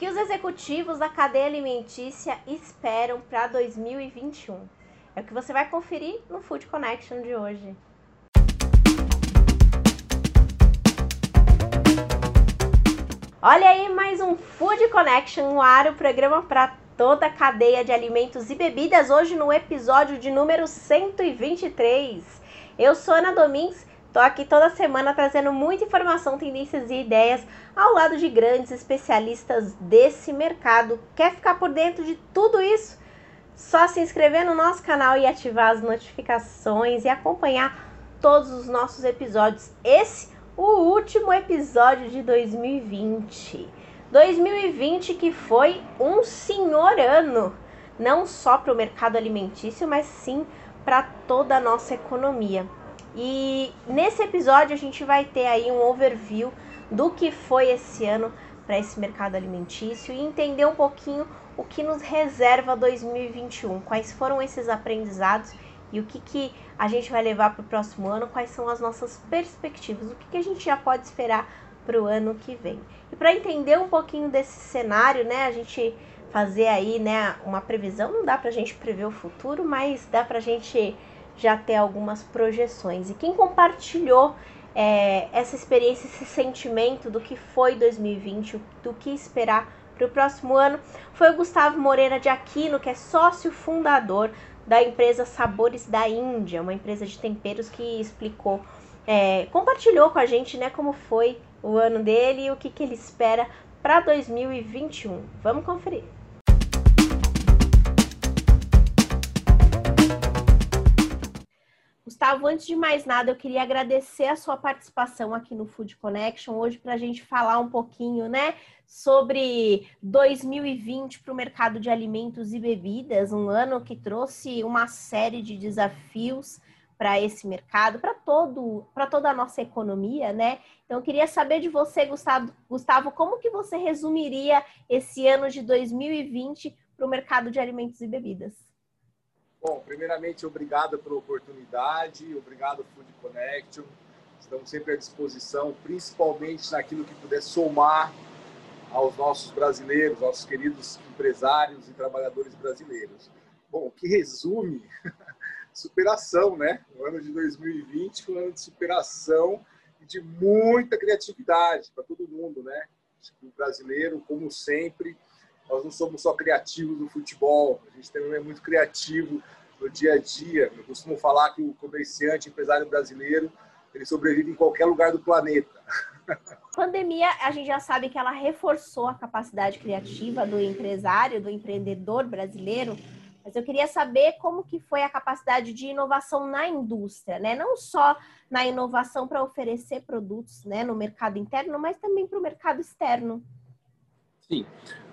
que os executivos da cadeia alimentícia esperam para 2021? É o que você vai conferir no Food Connection de hoje. Olha aí mais um Food Connection no ar, o programa para toda a cadeia de alimentos e bebidas, hoje no episódio de número 123. Eu sou Ana Domingues, tô aqui toda semana trazendo muita informação, tendências e ideias ao lado de grandes especialistas desse mercado. Quer ficar por dentro de tudo isso? Só se inscrever no nosso canal e ativar as notificações e acompanhar todos os nossos episódios. Esse o último episódio de 2020. 2020 que foi um senhor ano, não só para o mercado alimentício, mas sim para toda a nossa economia. E nesse episódio a gente vai ter aí um overview do que foi esse ano para esse mercado alimentício e entender um pouquinho o que nos reserva 2021, quais foram esses aprendizados e o que, que a gente vai levar para o próximo ano, quais são as nossas perspectivas, o que, que a gente já pode esperar para o ano que vem. E para entender um pouquinho desse cenário, né, a gente fazer aí, né, uma previsão, não dá para a gente prever o futuro, mas dá para a gente já ter algumas projeções. E quem compartilhou é, essa experiência, esse sentimento do que foi 2020, do que esperar para o próximo ano, foi o Gustavo Moreira de Aquino, que é sócio fundador da empresa Sabores da Índia, uma empresa de temperos que explicou, é, compartilhou com a gente, né, como foi o ano dele e o que, que ele espera para 2021. Vamos conferir. Gustavo, antes de mais nada, eu queria agradecer a sua participação aqui no Food Connection hoje para a gente falar um pouquinho, né, sobre 2020 para o mercado de alimentos e bebidas, um ano que trouxe uma série de desafios para esse mercado, para todo, para toda a nossa economia, né? Então eu queria saber de você, Gustavo, Gustavo, como que você resumiria esse ano de 2020 para o mercado de alimentos e bebidas? Bom, primeiramente, obrigado pela oportunidade, obrigado Food Connection. Estamos sempre à disposição, principalmente naquilo que puder somar aos nossos brasileiros, nossos queridos empresários e trabalhadores brasileiros. Bom, que resume superação, né? O ano de 2020 foi um ano de superação e de muita criatividade para todo mundo, né? O brasileiro, como sempre, nós não somos só criativos no futebol, a gente também é muito criativo no dia a dia. Eu costumo falar que o comerciante, empresário brasileiro, ele sobrevive em qualquer lugar do planeta. Pandemia, a gente já sabe que ela reforçou a capacidade criativa do empresário, do empreendedor brasileiro, mas eu queria saber como que foi a capacidade de inovação na indústria, né? Não só na inovação para oferecer produtos, né, no mercado interno, mas também para o mercado externo. Sim,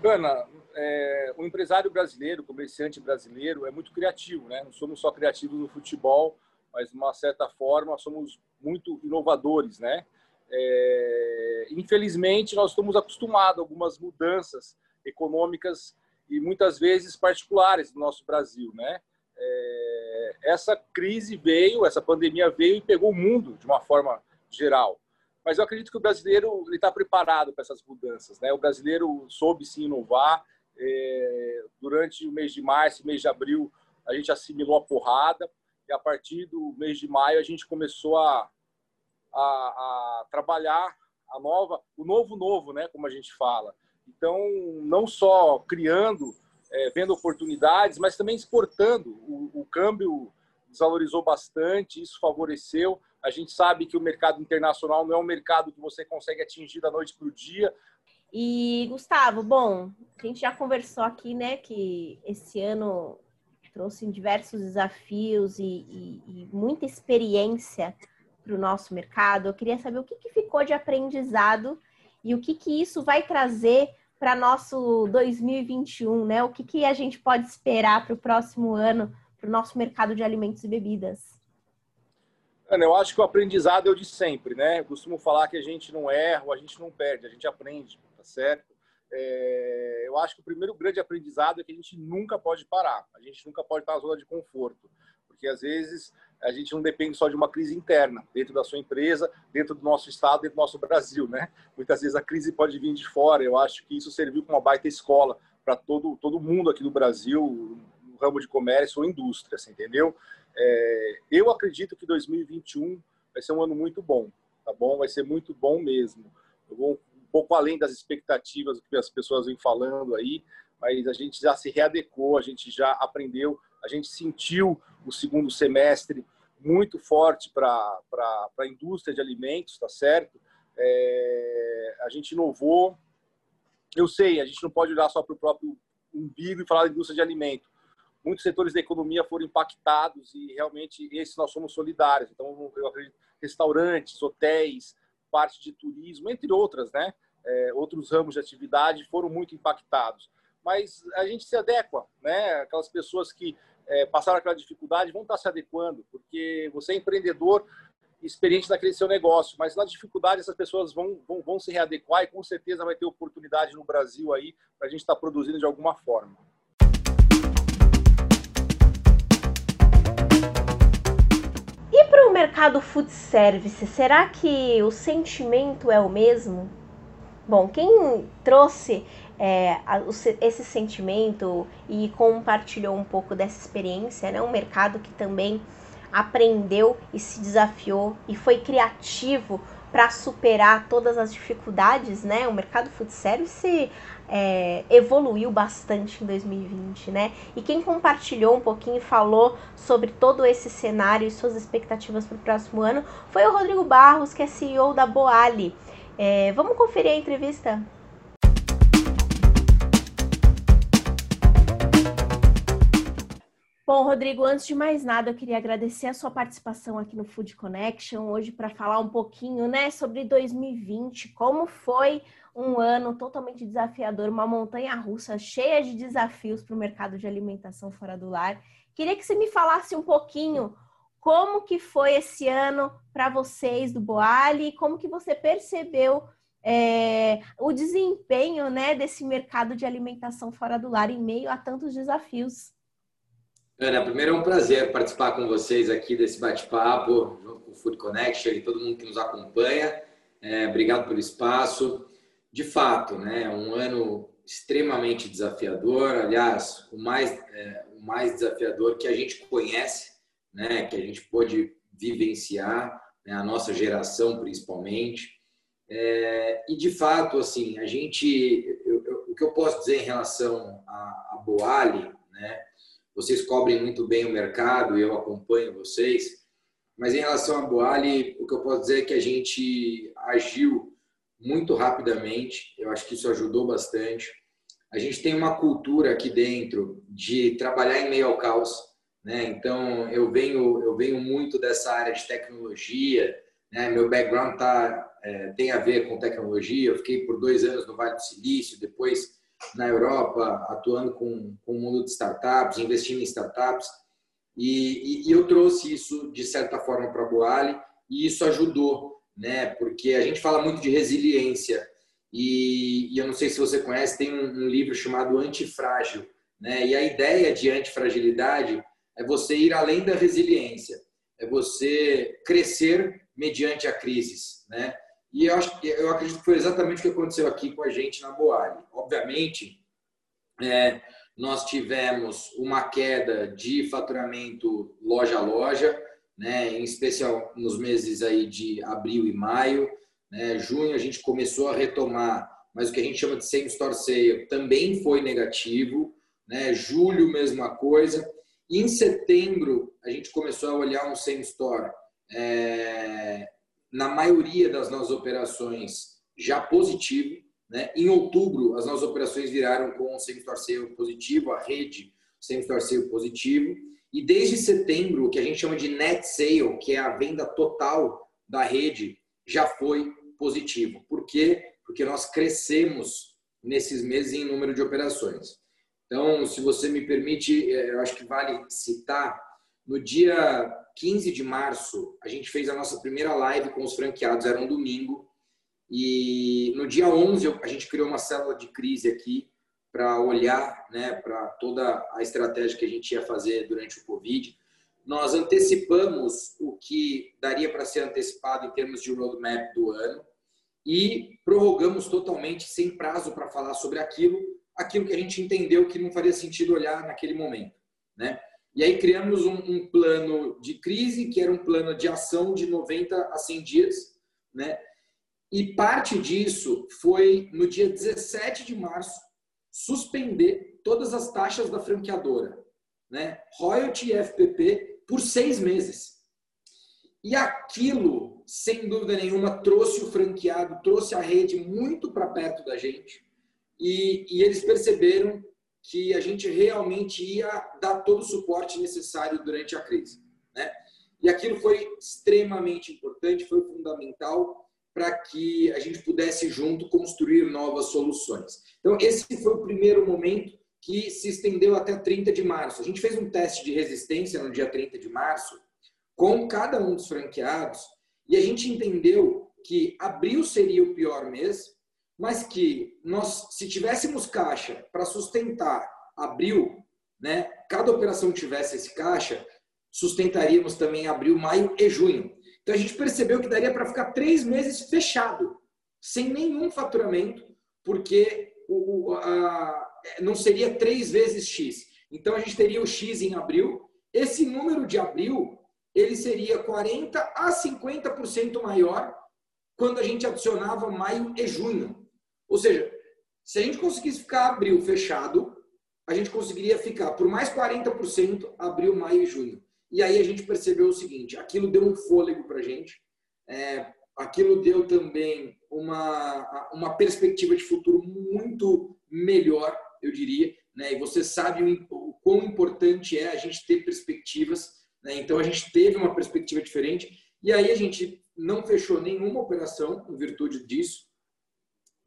Ana, é, o empresário brasileiro, o comerciante brasileiro é muito criativo, né? Não somos só criativos no futebol, mas de uma certa forma somos muito inovadores, né? É, infelizmente, nós estamos acostumados a algumas mudanças econômicas e muitas vezes particulares no nosso Brasil, né? É, essa crise veio, essa pandemia veio e pegou o mundo de uma forma geral. Mas eu acredito que o brasileiro está preparado para essas mudanças, né? O brasileiro soube se inovar. É, durante o mês de março, mês de abril, a gente assimilou a porrada e a partir do mês de maio a gente começou a a, a trabalhar a nova, o novo novo, né, como a gente fala. Então, não só criando, é, vendo oportunidades, mas também exportando. O, o câmbio desvalorizou bastante, isso favoreceu. A gente sabe que o mercado internacional não é um mercado que você consegue atingir da noite para o dia. E, Gustavo, bom, a gente já conversou aqui, né, que esse ano trouxe diversos desafios e, e, e muita experiência para o nosso mercado. Eu queria saber o que, que ficou de aprendizado e o que, que isso vai trazer para nosso 2021, né? O que, que a gente pode esperar para o próximo ano para o nosso mercado de alimentos e bebidas? Ana, eu acho que o aprendizado é o de sempre, né? Eu costumo falar que a gente não erra, a gente não perde, a gente aprende, tá certo? É, eu acho que o primeiro grande aprendizado é que a gente nunca pode parar, a gente nunca pode estar na zona de conforto porque às vezes a gente não depende só de uma crise interna dentro da sua empresa, dentro do nosso estado, dentro do nosso Brasil, né? Muitas vezes a crise pode vir de fora. Eu acho que isso serviu como uma baita escola para todo todo mundo aqui no Brasil, ramo de comércio ou indústria, assim, entendeu? É, eu acredito que 2021 vai ser um ano muito bom, tá bom? Vai ser muito bom mesmo. Eu vou um pouco além das expectativas que as pessoas vêm falando aí, mas a gente já se readecou, a gente já aprendeu, a gente sentiu o segundo semestre muito forte para a indústria de alimentos, tá certo? É, a gente inovou. Eu sei, a gente não pode olhar só para o próprio umbigo e falar da indústria de alimento. Muitos setores da economia foram impactados e realmente esses nós somos solidários. Então, eu acredito restaurantes, hotéis, parte de turismo, entre outras, né? É, outros ramos de atividade foram muito impactados. Mas a gente se adequa, né? Aquelas pessoas que é, passaram aquela dificuldade vão estar se adequando, porque você é empreendedor experiente naquele seu negócio, mas na dificuldade essas pessoas vão, vão, vão se readequar e com certeza vai ter oportunidade no Brasil aí para a gente estar tá produzindo de alguma forma. Para o mercado food service, será que o sentimento é o mesmo? Bom, quem trouxe é, esse sentimento e compartilhou um pouco dessa experiência, né? Um mercado que também aprendeu e se desafiou e foi criativo para superar todas as dificuldades, né? O mercado food service é, evoluiu bastante em 2020, né? E quem compartilhou um pouquinho e falou sobre todo esse cenário e suas expectativas para o próximo ano foi o Rodrigo Barros, que é CEO da Boali. É, vamos conferir a entrevista? Bom, Rodrigo, antes de mais nada, eu queria agradecer a sua participação aqui no Food Connection hoje para falar um pouquinho, né, sobre 2020, como foi um ano totalmente desafiador, uma montanha russa cheia de desafios para o mercado de alimentação fora do lar. Queria que você me falasse um pouquinho como que foi esse ano para vocês do Boali, como que você percebeu é, o desempenho, né, desse mercado de alimentação fora do lar em meio a tantos desafios. Ana, primeiro é um prazer participar com vocês aqui desse bate-papo, junto com o Food Connection e todo mundo que nos acompanha. É, obrigado pelo espaço. De fato, né, um ano extremamente desafiador, aliás, o mais, é, o mais desafiador que a gente conhece, né, que a gente pôde vivenciar, né, a nossa geração principalmente. É, e de fato, assim, a gente, eu, eu, o que eu posso dizer em relação a, a Boali, né, vocês cobrem muito bem o mercado e eu acompanho vocês. Mas em relação à Boali, o que eu posso dizer é que a gente agiu muito rapidamente. Eu acho que isso ajudou bastante. A gente tem uma cultura aqui dentro de trabalhar em meio ao caos. Né? Então, eu venho, eu venho muito dessa área de tecnologia. Né? Meu background tá, é, tem a ver com tecnologia. Eu fiquei por dois anos no Vale do Silício, depois na Europa, atuando com, com o mundo de startups, investindo em startups. E, e, e eu trouxe isso, de certa forma, para a Boali e isso ajudou, né? porque a gente fala muito de resiliência. E, e eu não sei se você conhece, tem um, um livro chamado Antifrágil. Né? E a ideia de antifragilidade é você ir além da resiliência, é você crescer mediante a crises, né? E eu, acho, eu acredito que foi exatamente o que aconteceu aqui com a gente na Boali. Obviamente, é, nós tivemos uma queda de faturamento loja a loja, né, em especial nos meses aí de abril e maio. Né, junho a gente começou a retomar, mas o que a gente chama de same store sale também foi negativo. Né, julho, mesma coisa. E em setembro, a gente começou a olhar um same store é, na maioria das nossas operações já positivo. Né? Em outubro, as nossas operações viraram com o same-store positivo, a rede same-store positivo. E desde setembro, o que a gente chama de net sale, que é a venda total da rede, já foi positivo. Por quê? Porque nós crescemos nesses meses em número de operações. Então, se você me permite, é, eu acho que vale citar, no dia 15 de março, a gente fez a nossa primeira live com os franqueados, era um domingo. E no dia 11, a gente criou uma célula de crise aqui para olhar né, para toda a estratégia que a gente ia fazer durante o Covid. nós antecipamos o que daria para ser antecipado em termos de roadmap do ano e prorrogamos totalmente, sem prazo para falar sobre aquilo, aquilo que a gente entendeu que não faria sentido olhar naquele momento. Né? E aí criamos um, um plano de crise, que era um plano de ação de 90 a 100 dias, né? E parte disso foi no dia 17 de março suspender todas as taxas da franqueadora, né? Royalty e FPP por seis meses. E aquilo, sem dúvida nenhuma, trouxe o franqueado, trouxe a rede muito para perto da gente. E, e eles perceberam que a gente realmente ia dar todo o suporte necessário durante a crise. Né? E aquilo foi extremamente importante, foi fundamental para que a gente pudesse junto construir novas soluções. Então, esse foi o primeiro momento que se estendeu até 30 de março. A gente fez um teste de resistência no dia 30 de março com cada um dos franqueados e a gente entendeu que abril seria o pior mês, mas que nós, se tivéssemos caixa para sustentar abril, né, cada operação tivesse esse caixa, sustentaríamos também abril, maio e junho. Então a gente percebeu que daria para ficar três meses fechado, sem nenhum faturamento, porque o, a, não seria três vezes X. Então a gente teria o X em abril. Esse número de abril ele seria 40 a 50% maior quando a gente adicionava maio e junho. Ou seja, se a gente conseguisse ficar abril fechado, a gente conseguiria ficar por mais 40% abril, maio e junho. E aí a gente percebeu o seguinte: aquilo deu um fôlego para a gente, é, aquilo deu também uma, uma perspectiva de futuro muito melhor, eu diria. Né? E você sabe o, o quão importante é a gente ter perspectivas. Né? Então a gente teve uma perspectiva diferente. E aí a gente não fechou nenhuma operação em virtude disso.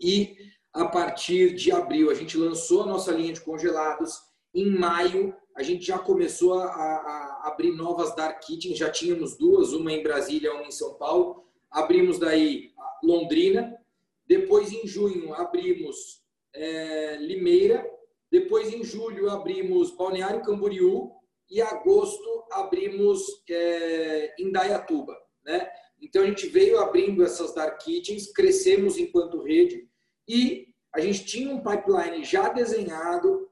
E a partir de abril, a gente lançou a nossa linha de congelados. Em maio, a gente já começou a, a abrir novas dark kitchens, já tínhamos duas, uma em Brasília, uma em São Paulo. Abrimos daí Londrina. Depois, em junho, abrimos é, Limeira. Depois, em julho, abrimos Balneário Camboriú. E agosto, abrimos é, Indaiatuba. Né? Então, a gente veio abrindo essas dark kitchens, crescemos enquanto rede e a gente tinha um pipeline já desenhado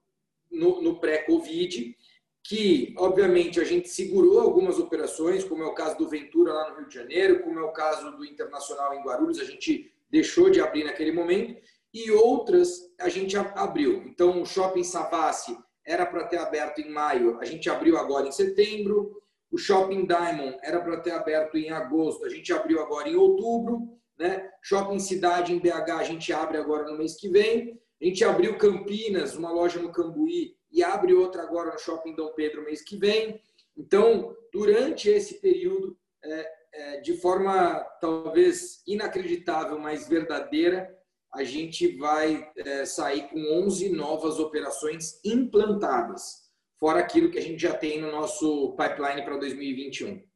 no, no pré-Covid, que, obviamente, a gente segurou algumas operações, como é o caso do Ventura lá no Rio de Janeiro, como é o caso do Internacional em Guarulhos, a gente deixou de abrir naquele momento, e outras a gente abriu. Então, o Shopping Savassi era para ter aberto em maio, a gente abriu agora em setembro. O Shopping Diamond era para ter aberto em agosto, a gente abriu agora em outubro. Né? Shopping Cidade em BH a gente abre agora no mês que vem. A gente abriu Campinas, uma loja no Cambuí, e abre outra agora no Shopping Dom Pedro mês que vem. Então, durante esse período, é, é, de forma talvez inacreditável, mas verdadeira, a gente vai é, sair com 11 novas operações implantadas, fora aquilo que a gente já tem no nosso pipeline para 2021.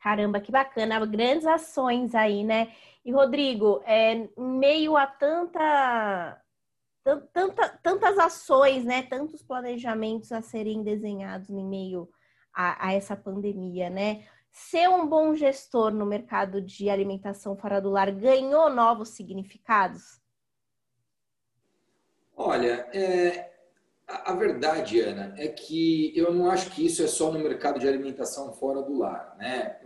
Caramba, que bacana, grandes ações aí, né? E Rodrigo, é, em meio a tanta, tanta, tantas ações, né, tantos planejamentos a serem desenhados em meio a, a essa pandemia, né? Ser um bom gestor no mercado de alimentação fora do lar ganhou novos significados? Olha, é, a, verdade, Ana, é que eu não acho que isso é só no mercado de alimentação fora do lar, né?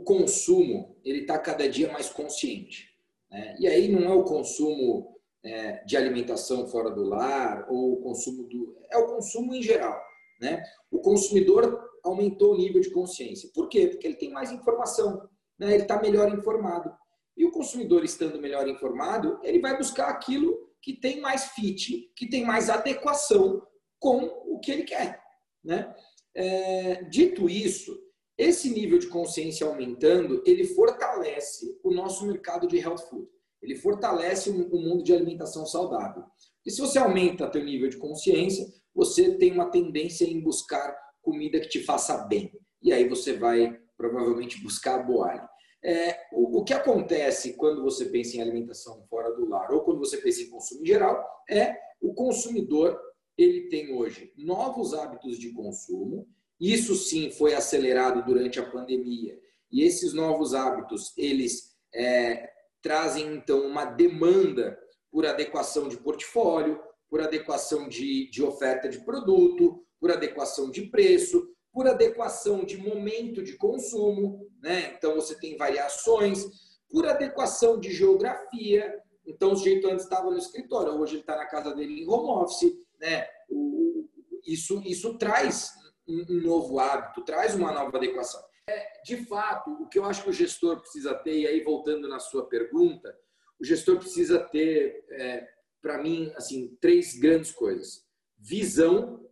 o consumo ele está cada dia mais consciente. Né? E aí não é o consumo é, de alimentação fora do lar ou o consumo do é o consumo em geral. Né? O consumidor aumentou o nível de consciência. Por quê? Porque ele tem mais informação, né? ele está melhor informado. E o consumidor estando melhor informado, ele vai buscar aquilo que tem mais fit, que tem mais adequação com o que ele quer. Né? É, dito isso, esse nível de consciência aumentando, ele fortalece o nosso mercado de health food. Ele fortalece o mundo de alimentação saudável. E se você aumenta teu nível de consciência, você tem uma tendência em buscar comida que te faça bem. E aí você vai provavelmente buscar a boalha. É, o, o, que acontece quando você pensa em alimentação fora do lar ou quando você pensa em consumo em geral é o consumidor ele tem hoje novos hábitos de consumo Isso sim foi acelerado durante a pandemia. E esses novos hábitos, eles é, trazem então uma demanda por adequação de portfólio, por adequação de, de oferta de produto, por adequação de preço, por adequação de momento de consumo, né? Então você tem variações, por adequação de geografia. Então o sujeito antes estava no escritório, hoje ele está na casa dele em home office, né? O, isso, isso traz um novo hábito, traz uma nova adequação. É, de fato, o que eu acho que o gestor precisa ter, e aí voltando na sua pergunta, o gestor precisa ter, é, para mim, assim, três grandes coisas: visão,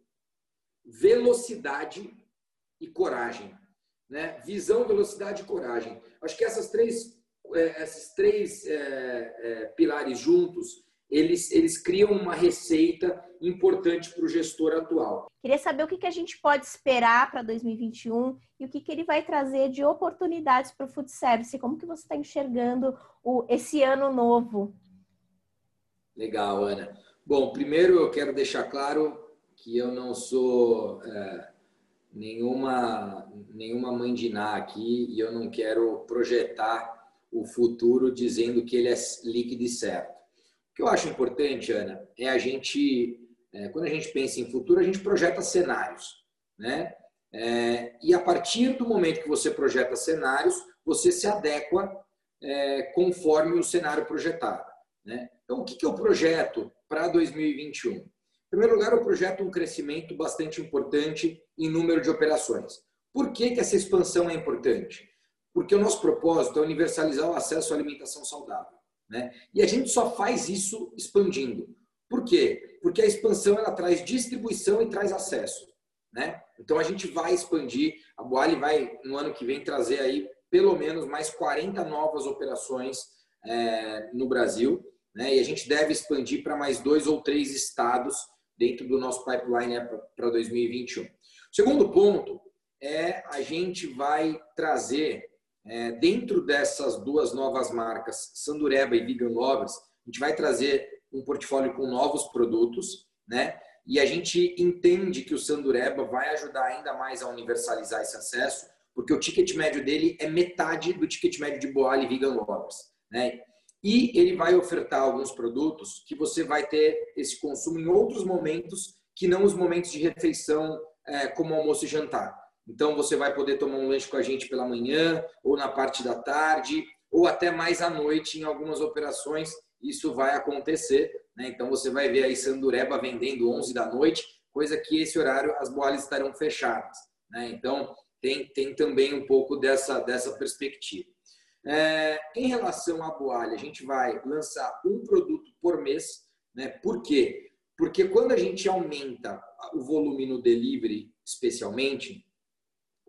velocidade e coragem. Né? Visão, velocidade e coragem. Acho que essas três, é, esses três é, é, pilares juntos, eles, eles criam uma receita importante para o gestor atual. Queria saber o que, que a gente pode esperar para 2021 e o que, que ele vai trazer de oportunidades para o food service. Como que você está enxergando o, esse ano novo? Legal, Ana. Bom, primeiro eu quero deixar claro que eu não sou é, nenhuma, nenhuma mãe de Ná aqui e eu não quero projetar o futuro dizendo que ele é líquido e certo. O que eu acho importante, Ana, é a gente, é, quando a gente pensa em futuro, a gente projeta cenários, né? É, e a partir do momento que você projeta cenários, você se adequa é, conforme o cenário projetado. Né? Então, o que, que eu projeto para 2021? Em primeiro lugar, eu projeto um crescimento bastante importante em número de operações. Por que, que essa expansão é importante? Porque o nosso propósito é universalizar o acesso à alimentação saudável. Né? E a gente só faz isso expandindo. Por quê? Porque a expansão ela traz distribuição e traz acesso. Né? Então a gente vai expandir, a Boali vai no ano que vem trazer aí pelo menos mais 40 novas operações é, no Brasil, né? e a gente deve expandir para mais dois ou três estados dentro do nosso pipeline para 2021. O segundo ponto é a gente vai trazer, é, dentro dessas duas novas marcas, Sandureba e Vegan Lovers, a gente vai trazer um portfólio com novos produtos, né? E a gente entende que o Sandureba vai ajudar ainda mais a universalizar esse acesso, porque o ticket médio dele é metade do ticket médio de Boali e Vegan Lovers, né? E ele vai ofertar alguns produtos que você vai ter esse consumo em outros momentos que não os momentos de refeição é, como almoço e jantar. Então você vai poder tomar um lanche com a gente pela manhã, ou na parte da tarde, ou até mais à noite em algumas operações. Isso vai acontecer. Né? Então você vai ver aí Sandureba vendendo 11 da noite, coisa que esse horário as bolas estarão fechadas. Né? Então tem, tem também um pouco dessa, dessa perspectiva. É, em relação à boalha, a gente vai lançar um produto por mês. Né? Por quê? Porque quando a gente aumenta o volume no delivery, especialmente,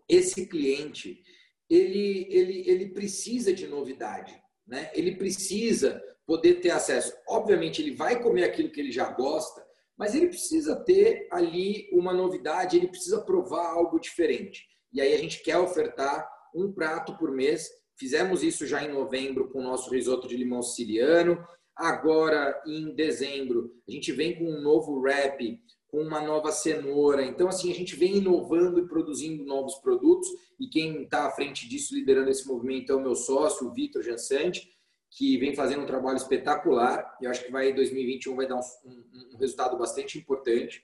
esse cliente ele, ele, ele precisa de novidade, né? Ele precisa poder ter acesso. Obviamente, ele vai comer aquilo que ele já gosta, mas ele precisa ter ali uma novidade, ele precisa provar algo diferente. E aí a gente quer ofertar um prato por mês. Fizemos isso já em novembro com o nosso risoto de limão siciliano. Agora, em dezembro, a gente vem com um novo wrap com uma nova cenoura. Então, assim, a gente vem inovando e produzindo novos produtos. E quem está à frente disso, liderando esse movimento, é o meu sócio, o Vitor Jansante, que vem fazendo um trabalho espetacular. E acho que vai 2021 vai dar um, um, um resultado bastante importante.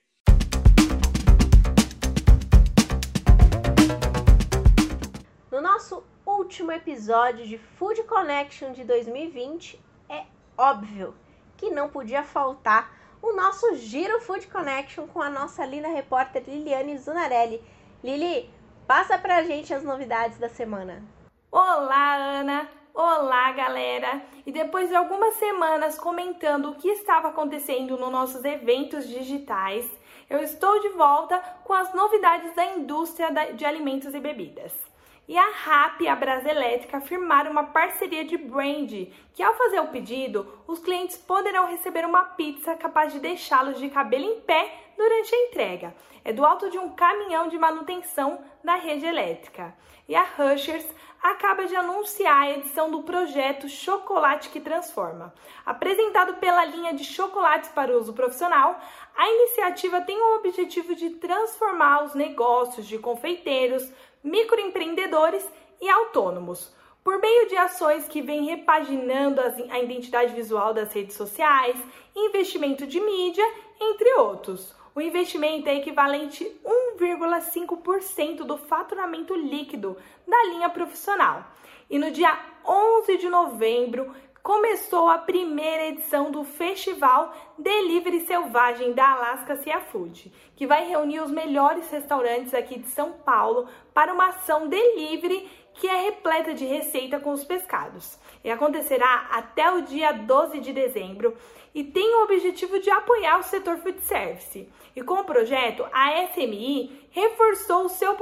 No nosso último episódio de Food Connection de 2020, é óbvio que não podia faltar o nosso Giro Food Connection com a nossa linda repórter Liliane Zunarelli. Lili, passa pra gente as novidades da semana. Olá, Ana! Olá, galera! E depois de algumas semanas comentando o que estava acontecendo nos nossos eventos digitais, eu estou de volta com as novidades da indústria de alimentos e bebidas e a RAP e a Brasa Elétrica firmaram uma parceria de brand, que ao fazer o pedido, os clientes poderão receber uma pizza capaz de deixá-los de cabelo em pé durante a entrega. É do alto de um caminhão de manutenção da rede elétrica. E a Rushers acaba de anunciar a edição do projeto Chocolate que Transforma. Apresentado pela linha de chocolates para uso profissional, A iniciativa tem o objetivo de transformar os negócios de confeiteiros, microempreendedores e autônomos por meio de ações que vêm repaginando a identidade visual das redes sociais, investimento de mídia, entre outros. O investimento é equivalente a 1,5% do faturamento líquido da linha profissional. E no dia 11 de novembro começou a primeira edição do Festival Delivery Selvagem da Alaska Seafood, que vai reunir os melhores restaurantes aqui de São Paulo para uma ação delivery que é repleta de receita com os pescados. E acontecerá até o dia 12 de dezembro e tem o objetivo de apoiar o setor food service. E com o projeto, a FMI reforçou o seu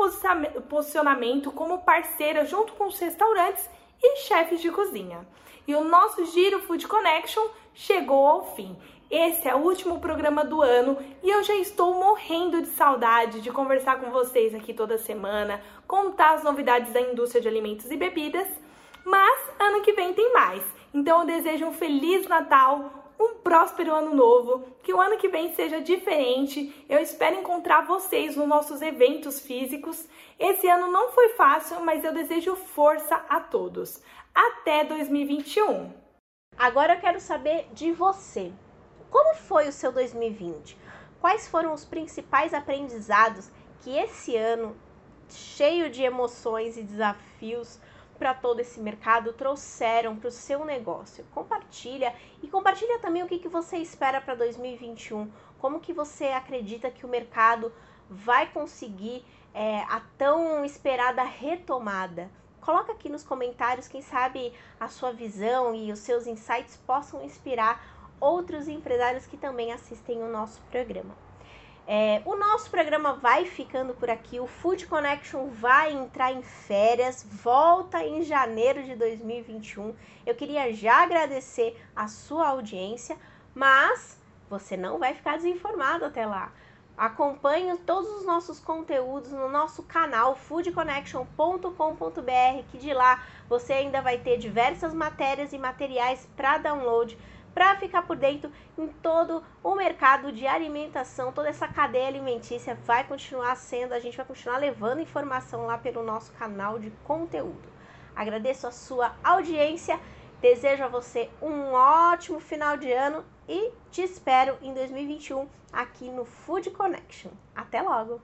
posicionamento como parceira junto com os restaurantes e chefes de cozinha. E o nosso Giro Food Connection chegou ao fim. Esse é o último programa do ano e eu já estou morrendo de saudade de conversar com vocês aqui toda semana, contar as novidades da indústria de alimentos e bebidas. Mas ano que vem tem mais. Então eu desejo um feliz Natal, um próspero ano novo, que o ano que vem seja diferente. Eu espero encontrar vocês nos nossos eventos físicos. Esse ano não foi fácil, mas eu desejo força a todos. Até 2021. Agora eu quero saber de você. Como foi o seu 2020? Quais foram os principais aprendizados que esse ano, cheio de emoções e desafios para todo esse mercado, trouxeram para o seu negócio? Compartilha e compartilha também o que, que você espera para 2021. Como que você acredita que o mercado vai conseguir é, a tão esperada retomada? Coloca aqui nos comentários, quem sabe a sua visão e os seus insights possam inspirar outros empresários que também assistem o nosso programa. É, o nosso programa vai ficando por aqui. O Food Connection vai entrar em férias, volta em janeiro de 2021. Eu queria já agradecer a sua audiência, mas você não vai ficar desinformado até lá. Acompanhe todos os nossos conteúdos no nosso canal foodconnection.com.br, que de lá você ainda vai ter diversas matérias e materiais para download para ficar por dentro em todo o mercado de alimentação, toda essa cadeia alimentícia vai continuar sendo, a gente vai continuar levando informação lá pelo nosso canal de conteúdo. Agradeço a sua audiência, desejo a você um ótimo final de ano e te espero em 2021 aqui no Food Connection. Até logo!